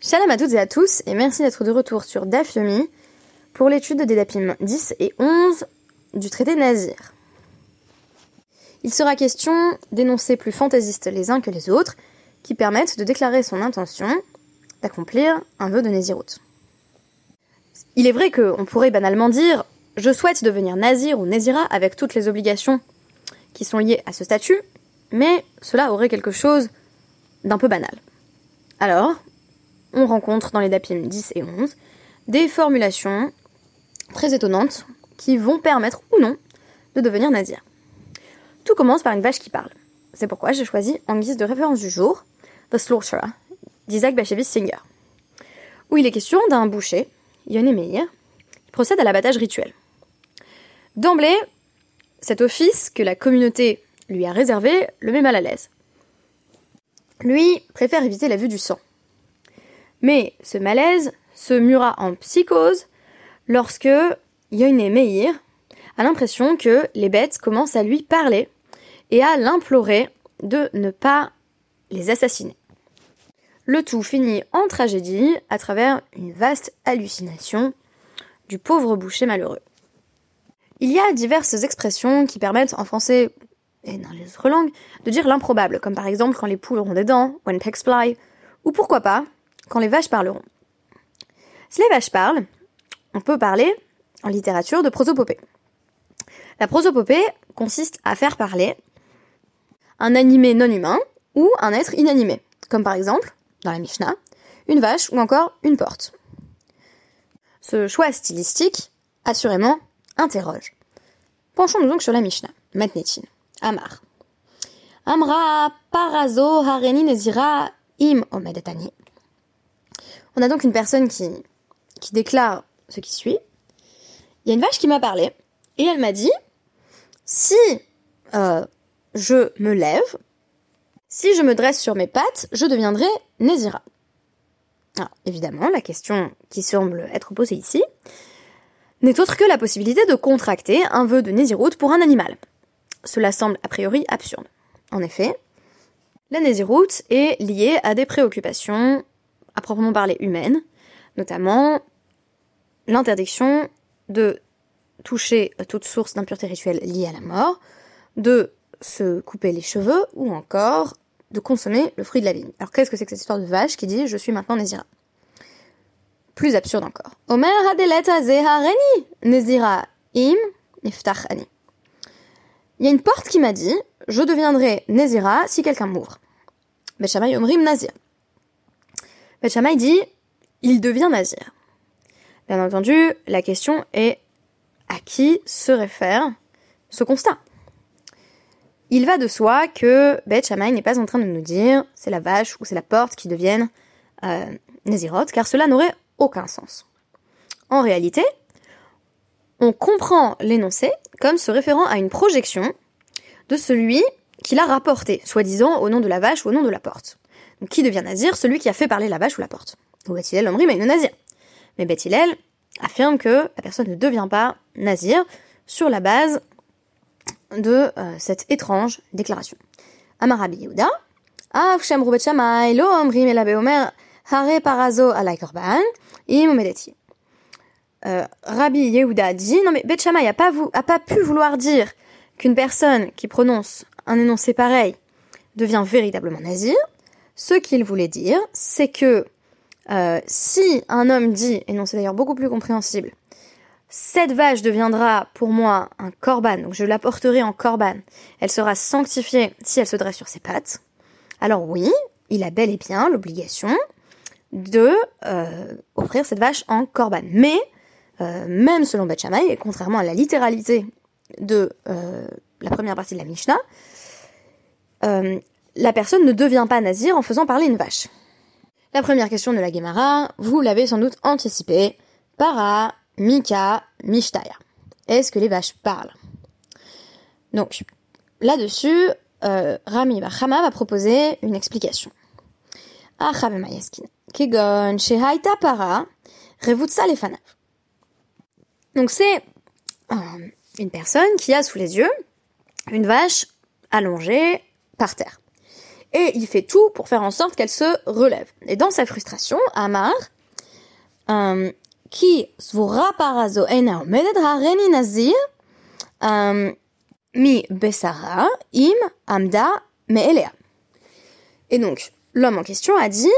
Shalom à toutes et à tous, et merci d'être de retour sur DAF Yomi pour l'étude des DAPIM 10 et 11 du traité Nazir. Il sera question d'énoncés plus fantaisistes les uns que les autres, qui permettent de déclarer son intention d'accomplir un vœu de Nazirut. Il est vrai qu'on pourrait banalement dire je souhaite devenir Nazir ou Nazira avec toutes les obligations qui sont liées à ce statut, mais cela aurait quelque chose d'un peu banal. Alors, on rencontre dans les DAPIM 10 et 11 des formulations très étonnantes qui vont permettre ou non de devenir nazir. Tout commence par une vache qui parle. C'est pourquoi j'ai choisi en guise de référence du jour The Slaughterer d'Isaac Bashevis Singer, où il est question d'un boucher, Yoni Meir, qui procède à l'abattage rituel. D'emblée, cet office que la communauté lui a réservé le met mal à l'aise. Lui préfère éviter la vue du sang. Mais ce malaise se mura en psychose lorsque Yoine Meir a l'impression que les bêtes commencent à lui parler et à l'implorer de ne pas les assassiner. Le tout finit en tragédie à travers une vaste hallucination du pauvre boucher malheureux. Il y a diverses expressions qui permettent en français et dans les autres langues de dire l'improbable, comme par exemple quand les poules auront des dents, when pigs fly, ou pourquoi pas, quand les vaches parleront. Si les vaches parlent, on peut parler en littérature de prosopopée. La prosopopée consiste à faire parler un animé non humain ou un être inanimé, comme par exemple, dans la Mishnah, une vache ou encore une porte. Ce choix stylistique, assurément, interroge. Penchons-nous donc sur la Mishnah, Matnetin, Amar. Amra parazo hareni nezira im omedetani. On a donc une personne qui, déclare ce qui suit. Il y a une vache qui m'a parlé et elle m'a dit si euh, je me lève, si je me dresse sur mes pattes, je deviendrai Nézira. Alors, évidemment, la question qui semble être posée ici n'est autre que la possibilité de contracter un vœu de Néziroute pour un animal. Cela semble a priori absurde. En effet, la Néziroute est liée à des préoccupations à proprement parler humaine, notamment l'interdiction de toucher toute source d'impureté rituelle liée à la mort, de se couper les cheveux ou encore de consommer le fruit de la vigne. Alors qu'est-ce que c'est que cette histoire de vache qui dit je suis maintenant Nézira Plus absurde encore. Omer hadeleta zehareni Nézira im niftach ani. Il y a une porte qui m'a dit je deviendrai Nézira si quelqu'un m'ouvre. Bechamay omrim nazir. Beth dit il devient nazir. Bien entendu, la question est à qui se réfère ce constat? Il va de soi que Beth n'est pas en train de nous dire c'est la vache ou c'est la porte qui deviennent euh, car cela n'aurait aucun sens. En réalité, on comprend l'énoncé comme se référant à une projection de celui qui l'a rapporté, soi-disant au nom de la vache ou au nom de la porte. Qui devient nazir Celui qui a fait parler la vache ou la porte. Ou Beth mais nazir? Mais Beth affirme que la personne ne devient pas nazir sur la base de euh, cette étrange déclaration. Amarabi Yehuda, Av Omer, Hare Parazo Korban, Im Medeti. Euh, Rabbi Yehuda dit, non mais Bet Shammai a pas, pas pu vouloir dire qu'une personne qui prononce un énoncé pareil devient véritablement nazir, ce qu'il voulait dire, c'est que euh, si un homme dit, et non c'est d'ailleurs beaucoup plus compréhensible, cette vache deviendra pour moi un corban, donc je la porterai en corban, elle sera sanctifiée si elle se dresse sur ses pattes, alors oui, il a bel et bien l'obligation de euh, offrir cette vache en corban. Mais, euh, même selon Beth et contrairement à la littéralité de la première partie de la Mishnah, la personne ne devient pas nazir en faisant parler une vache. La première question de la Gemara, vous l'avez sans doute anticipé. Para, Mika, Mishtaya. Est-ce que les vaches parlent? Donc, là-dessus, euh, Rami Bachama va proposer une explication. Kegon, Shehaita Para, Revutsa Lefanav. Donc c'est euh, une personne qui a sous les yeux une vache allongée par terre. Et il fait tout pour faire en sorte qu'elle se relève. Et dans sa frustration, Amar, euh, qui svura parazo ena nazir, euh, mi besara im amda me'elea. Et donc, l'homme en question a dit,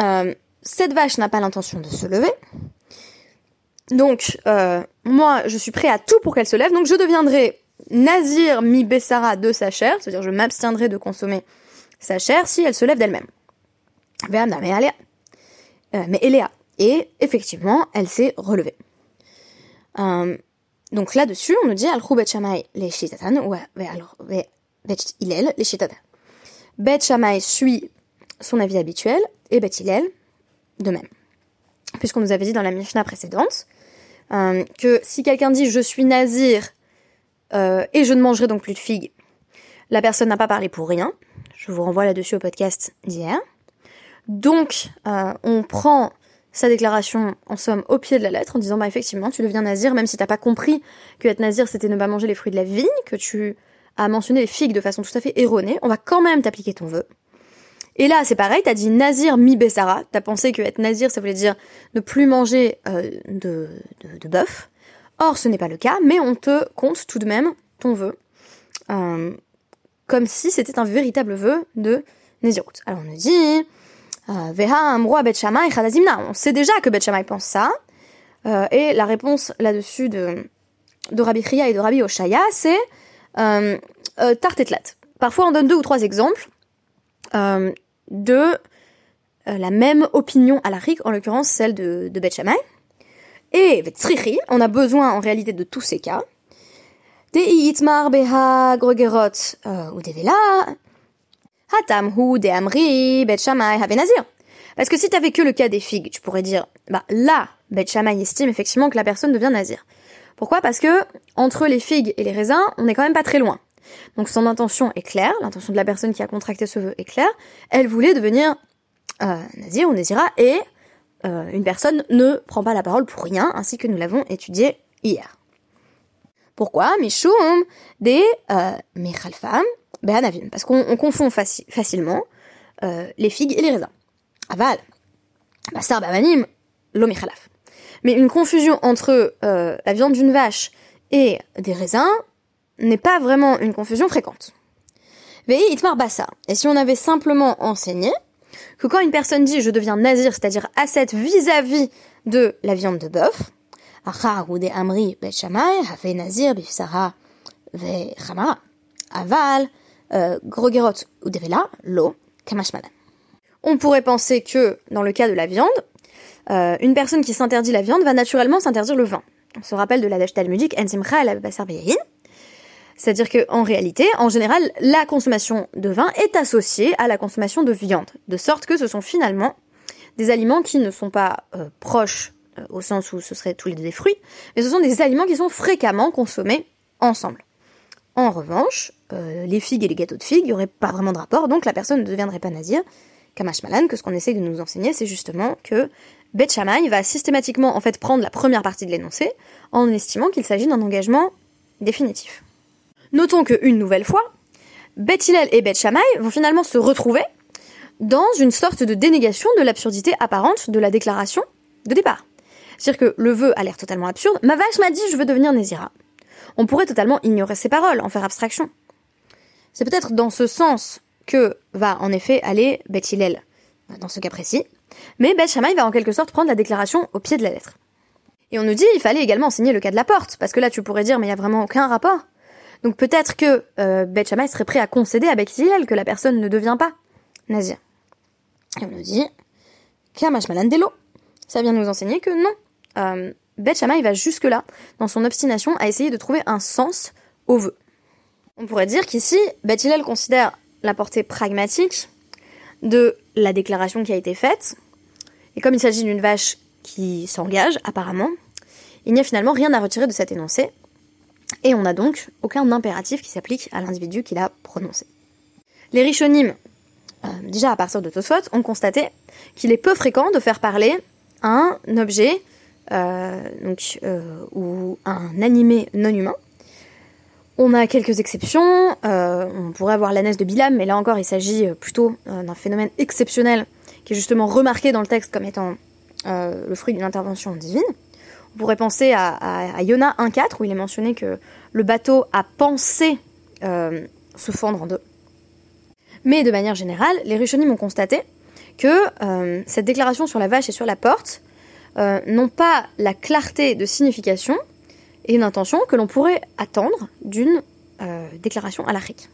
euh, cette vache n'a pas l'intention de se lever, donc moi je suis prêt à tout pour qu'elle se lève, donc je deviendrai nazir mi besara de sa chair, c'est-à-dire je m'abstiendrai de consommer sa chair si elle se lève d'elle-même. Mais Eléa. Et effectivement, elle s'est relevée. Euh, donc là-dessus, on nous dit al bet shamay les shitatan ou bet suit son avis habituel et bet de même. Puisqu'on nous avait dit dans la Mishnah précédente euh, que si quelqu'un dit je suis nazir euh, et je ne mangerai donc plus de figues, la personne n'a pas parlé pour rien. Je vous renvoie là-dessus au podcast d'hier. Donc, euh, on prend sa déclaration, en somme, au pied de la lettre, en disant, bah effectivement, tu deviens nazir, même si t'as pas compris que être nazir, c'était ne pas manger les fruits de la vigne, que tu as mentionné les figues de façon tout à fait erronée, on va quand même t'appliquer ton vœu. Et là, c'est pareil, t'as dit nazir mi bessara, t'as pensé que être nazir, ça voulait dire ne plus manger euh, de, de, de bœuf. Or, ce n'est pas le cas, mais on te compte tout de même ton vœu. Euh, comme si c'était un véritable vœu de Nézirut. Alors on nous dit, euh, Veha amroi bet On sait déjà que bet pense ça. Euh, et la réponse là-dessus de, de Rabbi Chia et de Rabbi Oshaya, c'est euh, euh, tartetlat. Parfois on donne deux ou trois exemples de la même opinion à la rik, en l'occurrence celle de, de Bet Et Tzrichi, on a besoin en réalité de tous ces cas. Dei itmar beha grogerot ou devela, hatam hu de amri bet shamay nazir. Parce que si t'avais que le cas des figues, tu pourrais dire, bah là, bet estime effectivement que la personne devient nazir. Pourquoi? Parce que entre les figues et les raisins, on est quand même pas très loin. Donc son intention est claire, l'intention de la personne qui a contracté ce vœu est claire. Elle voulait devenir euh, nazir ou nazira et euh, une personne ne prend pas la parole pour rien, ainsi que nous l'avons étudié hier. Pourquoi Mishum des euh, Michalfam Behanavim. Parce qu'on confond facilement euh, les figues et les raisins. Aval. Basar Bavanim, l'omichalaf. Mais une confusion entre euh, la viande d'une vache et des raisins n'est pas vraiment une confusion fréquente. Vei itmar bassa. Et si on avait simplement enseigné que quand une personne dit je deviens nazir, c'est-à-dire ascète vis-à-vis de la viande de bœuf, On pourrait penser que, dans le cas de la viande, euh, une personne qui s'interdit la viande va naturellement s'interdire le vin. On se rappelle de la dèche talmudique Enzimcha el c'est-à-dire que en réalité, en général, la consommation de vin est associée à la consommation de viande, de sorte que ce sont finalement des aliments qui ne sont pas euh, proches au sens où ce seraient tous les deux des fruits, mais ce sont des aliments qui sont fréquemment consommés ensemble. En revanche, euh, les figues et les gâteaux de figues, il n'y aurait pas vraiment de rapport, donc la personne ne deviendrait pas nazir. Kamash Malan, que ce qu'on essaie de nous enseigner, c'est justement que Bet va systématiquement en fait prendre la première partie de l'énoncé en estimant qu'il s'agit d'un engagement définitif. Notons que une nouvelle fois, Bet et Bet vont finalement se retrouver dans une sorte de dénégation de l'absurdité apparente de la déclaration de départ. C'est-à-dire que le vœu a l'air totalement absurde. Ma vache m'a dit je veux devenir Nézira. On pourrait totalement ignorer ces paroles, en faire abstraction. C'est peut-être dans ce sens que va en effet aller Beth dans ce cas précis. Mais Beth va en quelque sorte prendre la déclaration au pied de la lettre. Et on nous dit il fallait également enseigner le cas de la porte, parce que là tu pourrais dire mais il n'y a vraiment aucun rapport. Donc peut-être que euh, serait prêt à concéder à Beth que la personne ne devient pas nazir. Et on nous dit Kamash Malandelo. Ça vient nous enseigner que non, euh, Beth va jusque-là, dans son obstination, à essayer de trouver un sens au vœu. On pourrait dire qu'ici, Beth considère la portée pragmatique de la déclaration qui a été faite, et comme il s'agit d'une vache qui s'engage, apparemment, il n'y a finalement rien à retirer de cet énoncé, et on n'a donc aucun impératif qui s'applique à l'individu qui l'a prononcé. Les richonymes, euh, déjà à partir de Tosfot, ont constaté qu'il est peu fréquent de faire parler un objet donc, euh, ou un animé non humain, On a quelques exceptions, euh, on pourrait avoir l'ânesse de Bilam, mais là encore il s'agit euh, plutôt euh, d'un phénomène exceptionnel qui est justement remarqué dans le texte comme étant le fruit d'une intervention divine. On pourrait penser à Yona 1.4 où il est mentionné que le bateau a pensé se fendre en deux. Mais de manière générale, les Rishonim ont constaté que cette déclaration sur la vache et sur la porte n'ont pas la clarté de signification et une intention que l'on pourrait attendre d'une euh, déclaration alarique.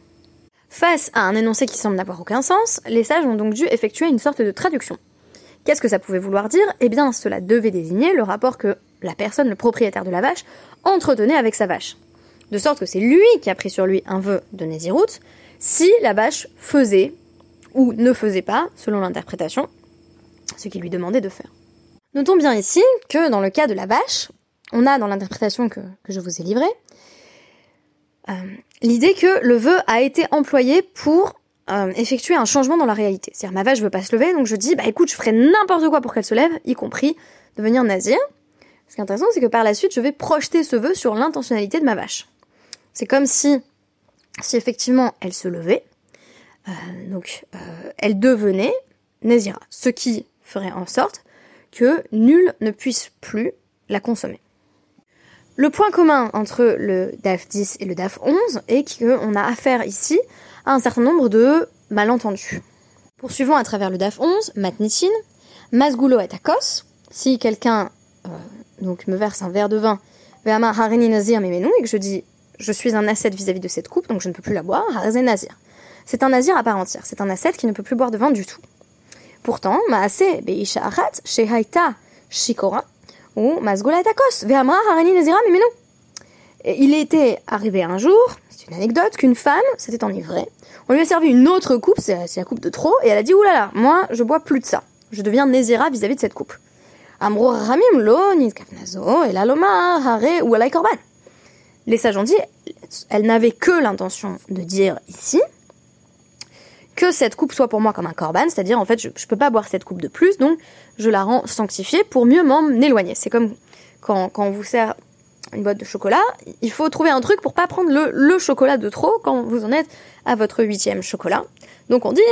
Face à un énoncé qui semble n'avoir aucun sens, les sages ont donc dû effectuer une sorte de traduction. Qu'est-ce que ça pouvait vouloir dire? Eh bien, cela devait désigner le rapport que la personne, le propriétaire de la vache, entretenait avec sa vache. De sorte que c'est lui qui a pris sur lui un vœu de Nézirut, si la vache faisait ou ne faisait pas, selon l'interprétation, ce qu'il lui demandait de faire. Notons bien ici que dans le cas de la vache, on a dans l'interprétation que, je vous ai livrée euh, l'idée que le vœu a été employé pour euh, effectuer un changement dans la réalité. C'est-à-dire ma vache veut pas se lever, donc je dis bah écoute je ferai n'importe quoi pour qu'elle se lève, y compris devenir nazir. Ce qui est intéressant, c'est que par la suite, je vais projeter ce vœu sur l'intentionnalité de ma vache. C'est comme si, si effectivement elle se levait, euh, donc elle devenait nazira, ce qui ferait en sorte que nul ne puisse plus la consommer. Le point commun entre le DAF 10 et le DAF 11 est qu'on a affaire ici à un certain nombre de malentendus. Poursuivons à travers le DAF 11, Matnitin, Masgulo et Akos. Si quelqu'un euh, me verse un verre de vin, Ve'ama Harini Nazir Memenu, et que je dis je suis un ascète vis-à-vis de cette coupe, donc je ne peux plus la boire, Nazir. C'est un nazir à part entière, c'est un ascète qui ne peut plus boire de vin du tout. Pourtant, Maase Beisha Shikora, ou Masgola Takos, Ve'amra Harani Mimeno. Il était arrivé un jour, c'est une anecdote, qu'une femme s'était enivrée. On lui a servi une autre coupe, c'est la coupe de trop, et elle a dit oulala, moi je bois plus de ça. Je deviens Nézira vis-à-vis de cette coupe. Amro Ramim lo kafnazo et la loma hare ou korban. Les sages ont dit, elle n'avait que l'intention de dire ici que cette coupe soit pour moi comme un korban, c'est-à-dire en fait je, je peux pas boire cette coupe de plus, donc je la rends sanctifiée pour mieux m'en éloigner. C'est comme quand, on vous sert une boîte de chocolat, il faut trouver un truc pour pas prendre le, chocolat de trop quand vous en êtes à votre huitième chocolat. Donc on dit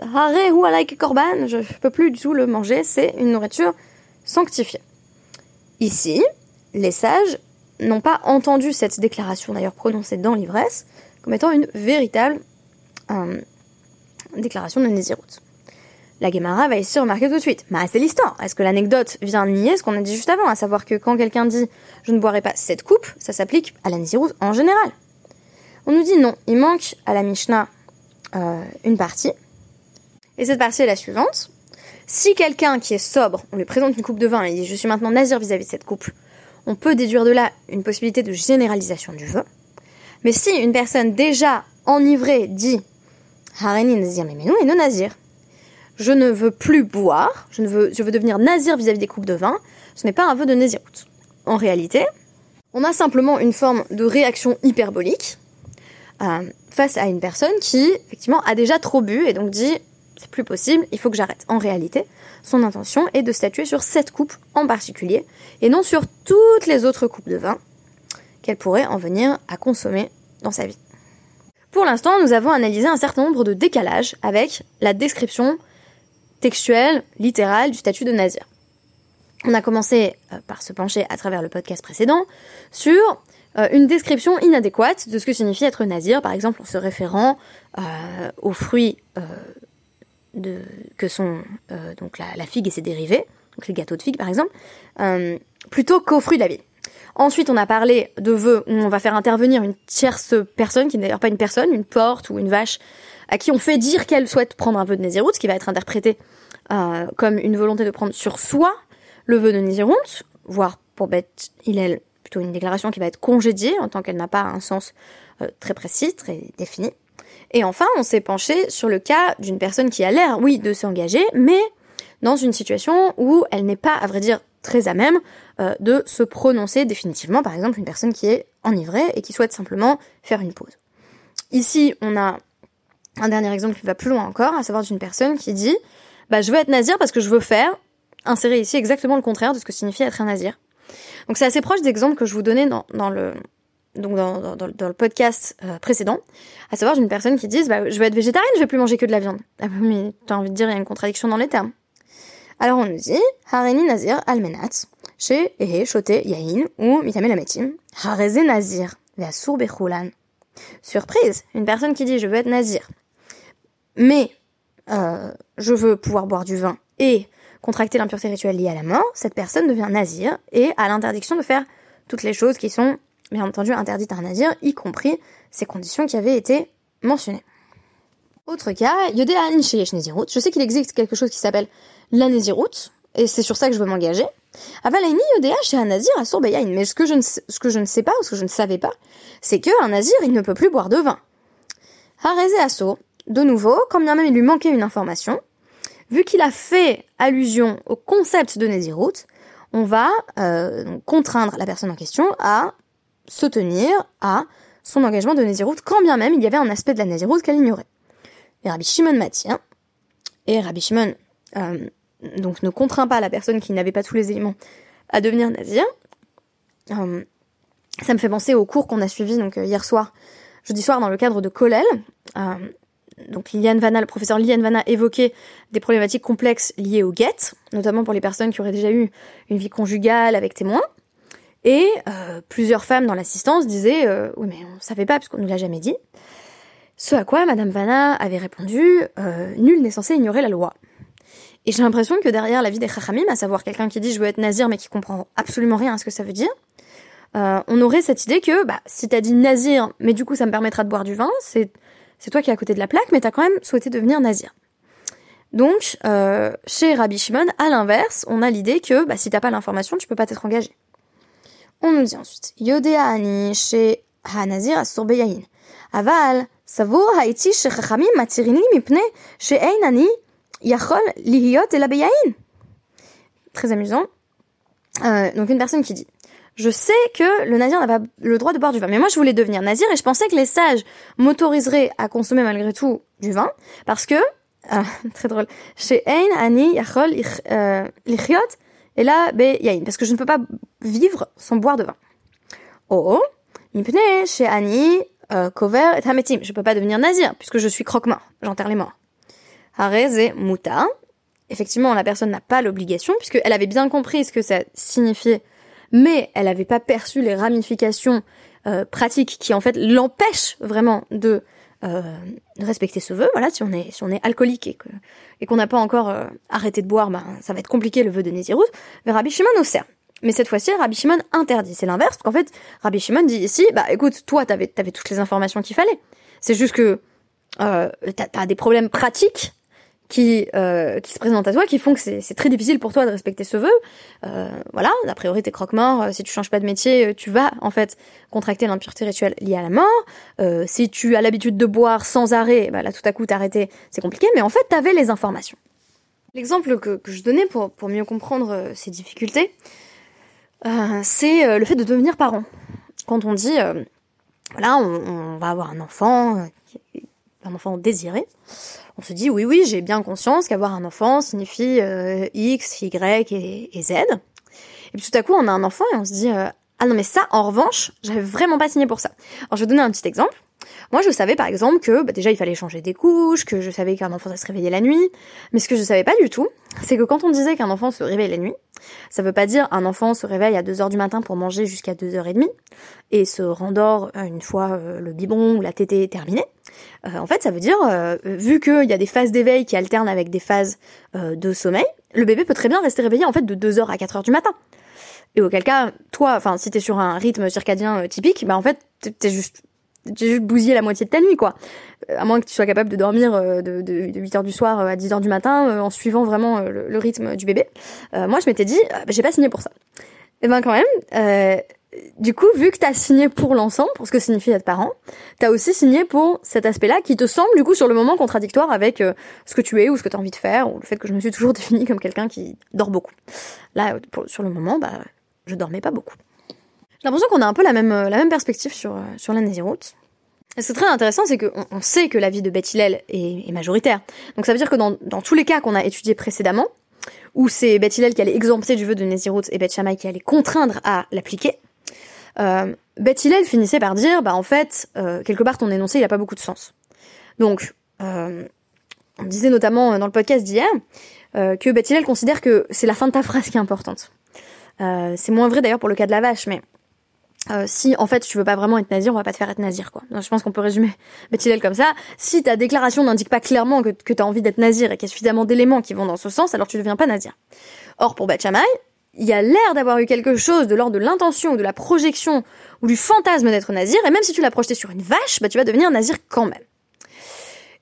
ah, hare ou like korban, je peux plus du tout le manger, c'est une nourriture sanctifiée. Ici, les sages n'ont pas entendu cette déclaration d'ailleurs prononcée dans l'ivresse comme étant une véritable euh, déclaration de Nézirut. La Gemara va ici remarquer tout de suite. Mais c'est l'histoire. Est-ce que l'anecdote vient nier ce qu'on a dit juste avant, à savoir que quand quelqu'un dit je ne boirai pas cette coupe, ça s'applique à la Nézirut en général. On nous dit non, il manque à la Mishnah euh, une partie. Et cette partie est la suivante. Si quelqu'un qui est sobre, on lui présente une coupe de vin et il dit je suis maintenant nazir vis-à-vis de cette coupe, on peut déduire de là une possibilité de généralisation du vœu. Mais si une personne déjà enivrée dit Hareni Nazir Memenu et non Nazir. Je ne veux plus boire, je, veux, devenir Nazir vis-à-vis des coupes de vin, ce n'est pas un vœu de Nazirut. En réalité, on a simplement une forme de réaction hyperbolique euh, face à une personne qui, effectivement, a déjà trop bu et donc dit c'est plus possible, il faut que j'arrête. En réalité, son intention est de statuer sur cette coupe en particulier et non sur toutes les autres coupes de vin qu'elle pourrait en venir à consommer dans sa vie. Pour l'instant, nous avons analysé un certain nombre de décalages avec la description textuelle, littérale du statut de nazir. On a commencé euh, par se pencher à travers le podcast précédent sur euh, une description inadéquate de ce que signifie être nazir, par exemple en se référant euh, aux fruits que sont donc la, la, figue et ses dérivés, donc les gâteaux de figue par exemple, plutôt qu'aux fruits de la vie. Ensuite, on a parlé de vœux où on va faire intervenir une tierce personne, qui n'est d'ailleurs pas une personne, une porte ou une vache, à qui on fait dire qu'elle souhaite prendre un vœu de Nézirut, ce qui va être interprété euh, comme une volonté de prendre sur soi le vœu de Nézirut, voire pour Beth est plutôt une déclaration qui va être congédiée en tant qu'elle n'a pas un sens euh, très précis, très défini. Et enfin, on s'est penché sur le cas d'une personne qui a l'air, oui, de s'engager, mais dans une situation où elle n'est pas, à vrai dire, très à même euh, de se prononcer définitivement, par exemple une personne qui est enivrée et qui souhaite simplement faire une pause. Ici, on a un dernier exemple qui va plus loin encore, à savoir d'une personne qui dit bah, je veux être nazir parce que je veux faire, insérer ici exactement le contraire de ce que signifie être un nazir. Donc c'est assez proche d'exemples que je vous donnais dans, le, donc dans, dans, le podcast euh, précédent, à savoir d'une personne qui dise bah, je vais être végétarienne, je vais plus manger que de la viande. Ah, mais t'as envie de dire il y a une contradiction dans les termes. Alors on nous dit Hareni Nazir Almenat, chez Ehe Shote Yahin ou Mitame Lametim, Hareze Nazir, Veasur Bechulan. Surprise, une personne qui dit je veux être Nazir, mais euh, je veux pouvoir boire du vin et contracter l'impureté rituelle liée à la mort, cette personne devient nazir et a l'interdiction de faire toutes les choses qui sont, bien entendu, interdites à un nazir, y compris ces conditions qui avaient été mentionnées. Autre cas, Nisheyesh Nezirut. Je sais qu'il existe quelque chose qui s'appelle la Nezirut, et c'est sur ça que je veux m'engager. Yodea chez un nazir à Sourbeyain. Mais ce que, je ne, ce que je ne sais pas, ou ce que je ne savais pas, c'est qu'un nazir, il ne peut plus boire de vin. Hareze Asso, de nouveau, quand bien même il lui manquait une information, vu qu'il a fait allusion au concept de Nézirut, on va euh, contraindre la personne en question à se tenir à son engagement de Nézirut, quand bien même il y avait un aspect de la Nézirut qu'elle ignorait. Et Rabbi Shimon m'attire, et Rabbi Shimon euh, donc ne contraint pas la personne qui n'avait pas tous les éléments à devenir Nazir. Euh, ça me fait penser au cours qu'on a suivi donc hier soir, jeudi soir dans le cadre de Kolel donc Liliane Vanna, le professeur Liliane Vanna évoquait des problématiques complexes liées au guet, notamment pour les personnes qui auraient déjà eu une vie conjugale avec témoins. Et euh, plusieurs femmes dans l'assistance disaient euh, oui mais on savait pas puisqu'on nous l'a jamais dit. Ce à quoi Madame Vanna avait répondu euh, nul n'est censé ignorer la loi. Et j'ai l'impression que derrière la vie des chachamim, à savoir quelqu'un qui dit je veux être nazir mais qui comprend absolument rien à ce que ça veut dire, on aurait cette idée que bah si t'as dit nazir mais du coup ça me permettra de boire du vin, c'est c'est toi qui es à côté de la plaque, mais tu as quand même souhaité devenir nazir. Donc, euh, chez Rabbi Shimon, à l'inverse, on a l'idée que bah, si t'as pas l'information, tu peux pas t'être engagé. On nous dit ensuite, Yodea ani chez Hanazir Asurbeyahin. Aval, savo haiti chez Chachamim matirini mipne chez Ein ani yachol lihiyot elabeyahin. Très amusant. Euh, donc une personne qui dit je sais que le nazir n'a pas le droit de boire du vin. Mais moi, je voulais devenir nazir et je pensais que les sages m'autoriseraient à consommer malgré tout du vin parce que, euh, très drôle, chez Ein, Ani, Yachol, euh, Lichiot, et là, parce que je ne peux pas vivre sans boire de vin. Oh, Mipne, chez Ani, euh, Kover et Hametim. Je peux pas devenir nazir puisque je suis croque-mort, j'enterre les morts. Et Muta. Effectivement, la personne n'a pas l'obligation puisqu'elle avait bien compris ce que ça signifiait mais elle n'avait pas perçu les ramifications euh, pratiques qui en fait l'empêchent vraiment de euh, respecter ce vœu. Voilà, si on est si on est alcoolique et que et qu'on n'a pas encore euh, arrêté de boire, ben ça va être compliqué le vœu de Nézirut. Mais Rabbi Shimon sert. Mais cette fois-ci, Rabbi Shimon interdit. C'est l'inverse, qu'en fait, Rabbi Shimon dit ici, bah écoute, toi, t'avais avais toutes les informations qu'il fallait. C'est juste que euh, t'as as des problèmes pratiques qui euh, qui se présentent à toi, qui font que c'est très difficile pour toi de respecter ce vœu. Euh, voilà, a priori t'es croque-mort. Euh, si tu changes pas de métier, euh, tu vas en fait contracter l'impureté rituelle liée à la mort. Euh, si tu as l'habitude de boire sans arrêt, bah là tout à coup t'arrêter, c'est compliqué. Mais en fait t'avais les informations. L'exemple que, je donnais pour pour mieux comprendre ces difficultés, c'est le fait de devenir parent. Quand on dit voilà, on, va avoir un enfant, un enfant désiré on se dit oui, oui, j'ai bien conscience qu'avoir un enfant signifie euh, X, Y et, Z. Et puis tout à coup, on a un enfant et on se dit euh, ah non mais ça, en revanche, j'avais vraiment pas signé pour ça. Alors je vais donner un petit exemple. Moi, je savais par exemple que bah, déjà il fallait changer des couches, que je savais qu'un enfant se réveillait la nuit, mais ce que je savais pas du tout, c'est que quand on disait qu'un enfant se réveille la nuit, ça veut pas dire un enfant se réveille à 2h du matin pour manger jusqu'à 2h30 et se rendort euh, une fois euh, le biberon ou la tétée terminée. Euh, en fait, ça veut dire, vu qu'il y a des phases d'éveil qui alternent avec des phases de sommeil, le bébé peut très bien rester réveillé en fait de 2h à 4h du matin. Et auquel cas, toi, enfin, si t'es sur un rythme circadien typique, bah en fait, t'es juste j'ai juste bousillé la moitié de ta nuit, quoi. Euh, à moins que tu sois capable de dormir euh, de, de, de 8 heures du soir euh, à 10 heures du matin en suivant vraiment le, rythme du bébé. moi, je m'étais dit, bah, j'ai pas signé pour ça. Et ben quand même, du coup, vu que t'as signé pour l'ensemble, pour ce que signifie être parent, t'as aussi signé pour cet aspect-là qui te semble du coup sur le moment contradictoire avec ce que tu es ou ce que t'as envie de faire ou le fait que je me suis toujours définie comme quelqu'un qui dort beaucoup. Là, sur le moment, bah, je dormais pas beaucoup. J'ai l'impression qu'on a un peu la même, la même perspective sur, sur la Nésiroute. Et ce qui est très intéressant, c'est qu'on on sait que la vie de Beth Hillel est, est, majoritaire. Donc ça veut dire que dans, dans tous les cas qu'on a étudiés précédemment, où c'est Beth Hillel qui allait exempter du vœu de Nézirut et Beth Shammai qui allait contraindre à l'appliquer, euh, Beth Hillel finissait par dire, bah en fait, euh, quelque part ton énoncé il a pas beaucoup de sens. Donc, euh, on disait notamment dans le podcast d'hier euh, que Beth Hillel considère que c'est la fin de ta phrase qui est importante. Euh, c'est moins vrai d'ailleurs pour le cas de la vache, mais euh, si en fait tu veux pas vraiment être nazir, on va pas te faire être nazir quoi. Donc, je pense qu'on peut résumer Bethilel comme ça. Si ta déclaration n'indique pas clairement que, que tu as envie d'être nazir et qu'il y a suffisamment d'éléments qui vont dans ce sens, alors tu deviens pas nazir. Or pour Beth il y a l'air d'avoir eu quelque chose de l'ordre de l'intention ou de la projection ou du fantasme d'être nazir, et même si tu l'as projeté sur une vache, bah tu vas devenir nazir quand même.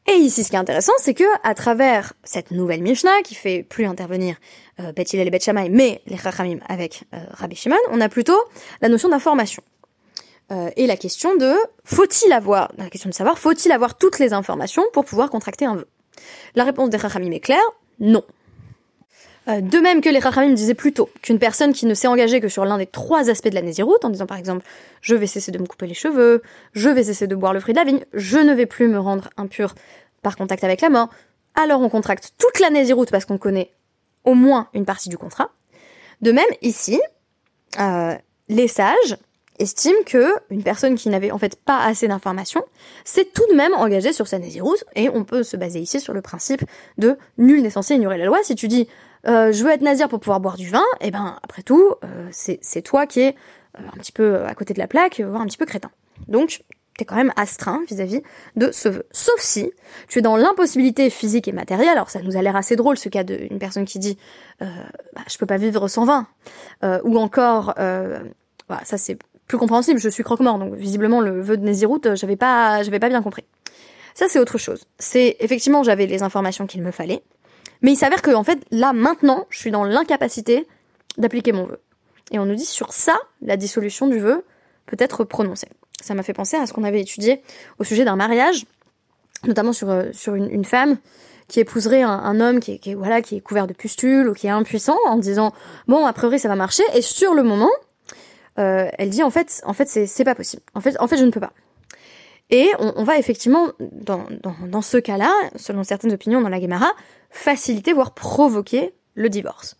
Et ici, ce qui est intéressant, c'est que à travers cette nouvelle Mishnah qui fait plus intervenir euh, et Beth Shammai, mais les Chachamim avec euh, Rabbi Shimon, on a plutôt la notion d'information. Euh, et la question de faut-il avoir, la question de savoir, faut-il avoir toutes les informations pour pouvoir contracter un vœu? La réponse des Chachamim est claire, non. Euh, de même que les Chachamim disaient plutôt qu'une personne qui ne s'est engagée que sur l'un des trois aspects de la Néziroute, en disant par exemple je vais cesser de me couper les cheveux, je vais cesser de boire le fruit de la vigne, je ne vais plus me rendre impur par contact avec la mort, alors on contracte toute la Néziroute parce qu'on connaît au moins une partie du contrat. De même, ici, euh, les sages estiment que une personne qui n'avait en fait pas assez d'informations s'est tout de même engagée sur sa Néziroute, et on peut se baser ici sur le principe de nul n'est censé ignorer la loi. Si tu dis euh, je veux être nazir pour pouvoir boire du vin, et ben après tout, euh, c'est toi qui es euh, un petit peu à côté de la plaque, voire un petit peu crétin. Donc, t'es quand même astreint vis-à-vis de ce vœu. Sauf si tu es dans l'impossibilité physique et matérielle, alors ça nous a l'air assez drôle ce cas d'une personne qui dit euh, bah, je peux pas vivre sans vin, ou encore, bah, ça c'est plus compréhensible, je suis croque-mort, donc visiblement le vœu de Néziroute, j'avais pas, j'avais pas bien compris. Ça c'est autre chose. C'est effectivement j'avais les informations qu'il me fallait, mais il s'avère que, en fait, là, maintenant, je suis dans l'incapacité d'appliquer mon vœu. Et on nous dit sur ça, la dissolution du vœu peut être prononcée. Ça m'a fait penser à ce qu'on avait étudié au sujet d'un mariage, notamment sur, euh, sur une, femme qui épouserait un, homme qui est, voilà, qui est couvert de pustules ou qui est impuissant en disant bon, a priori ça va marcher. Et sur le moment, euh, elle dit en fait, en fait c'est pas possible. En fait, en fait je ne peux pas. Et on, va effectivement, dans, dans, dans ce cas-là, selon certaines opinions dans la Gemara, faciliter, voire provoquer le divorce.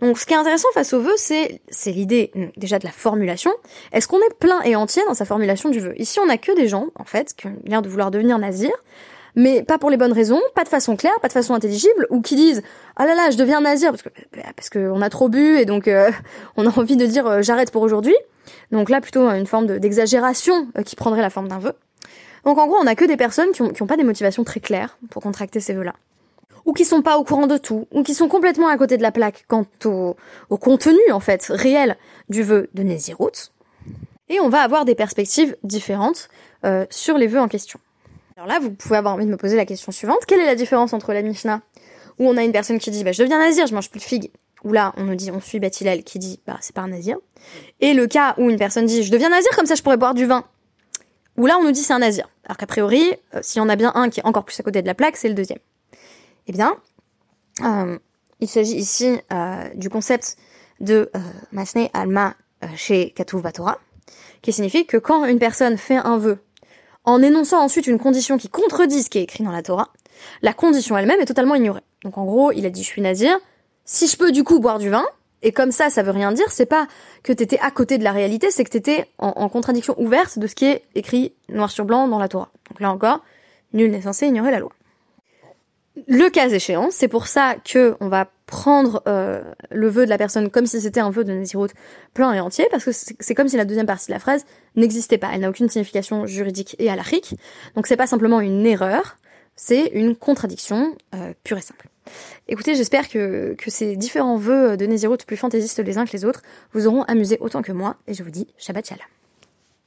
Donc ce qui est intéressant face au vœu, c'est c'est l'idée hmm, déjà de la formulation. Est-ce qu'on est plein et entier dans sa formulation du vœu? Ici, on a que des gens, en fait, qui ont l'air de vouloir devenir nazir, mais pas pour les bonnes raisons, pas de façon claire, pas de façon intelligible, ou qui disent ah là là, je deviens nazir parce que parce qu'on a trop bu et donc euh, on a envie de dire euh, j'arrête pour aujourd'hui. Donc là, plutôt une forme d'exagération euh, qui prendrait la forme d'un vœu. Donc en gros, on a que des personnes qui ont, qui ont pas des motivations très claires pour contracter ces vœux-là ou qui sont pas au courant de tout, ou qui sont complètement à côté de la plaque quant au, contenu en fait réel du vœu de Nézirut. Et on va avoir des perspectives différentes euh, sur les vœux en question. Alors là, vous pouvez avoir envie de me poser la question suivante quelle est la différence entre la Mishnah où on a une personne qui dit bah, je deviens nazir, je mange plus de figues, ou là on nous dit on suit Bathilel qui dit bah c'est pas un nazir, et le cas où une personne dit je deviens nazir comme ça je pourrais boire du vin, ou là on nous dit c'est un nazir. Alors qu'a priori, euh, s'il y en a bien un qui est encore plus à côté de la plaque, c'est le deuxième. Eh bien, euh, il s'agit ici euh, du concept de euh, Masne Alma chez Katuv Batora, qui signifie que quand une personne fait un vœu en énonçant ensuite une condition qui contredit ce qui est écrit dans la Torah, la condition elle-même est totalement ignorée. Donc en gros, il a dit je suis nazir, si je peux du coup boire du vin, et comme ça, ça veut rien dire, c'est pas que t'étais à côté de la réalité, c'est que t'étais en, en contradiction ouverte de ce qui est écrit noir sur blanc dans la Torah. Donc là encore, nul n'est censé ignorer la loi le cas échéant, c'est pour ça que on va prendre euh, le vœu de la personne comme si c'était un vœu de Nazirut plein et entier, parce que c'est comme si la deuxième partie de la phrase n'existait pas. Elle n'a aucune signification juridique et halachique. Donc c'est pas simplement une erreur, c'est une contradiction euh, pure et simple. Écoutez, j'espère que, ces différents vœux de Nézirut plus fantaisistes les uns que les autres vous auront amusé autant que moi, et je vous dis Shabbat Shalom.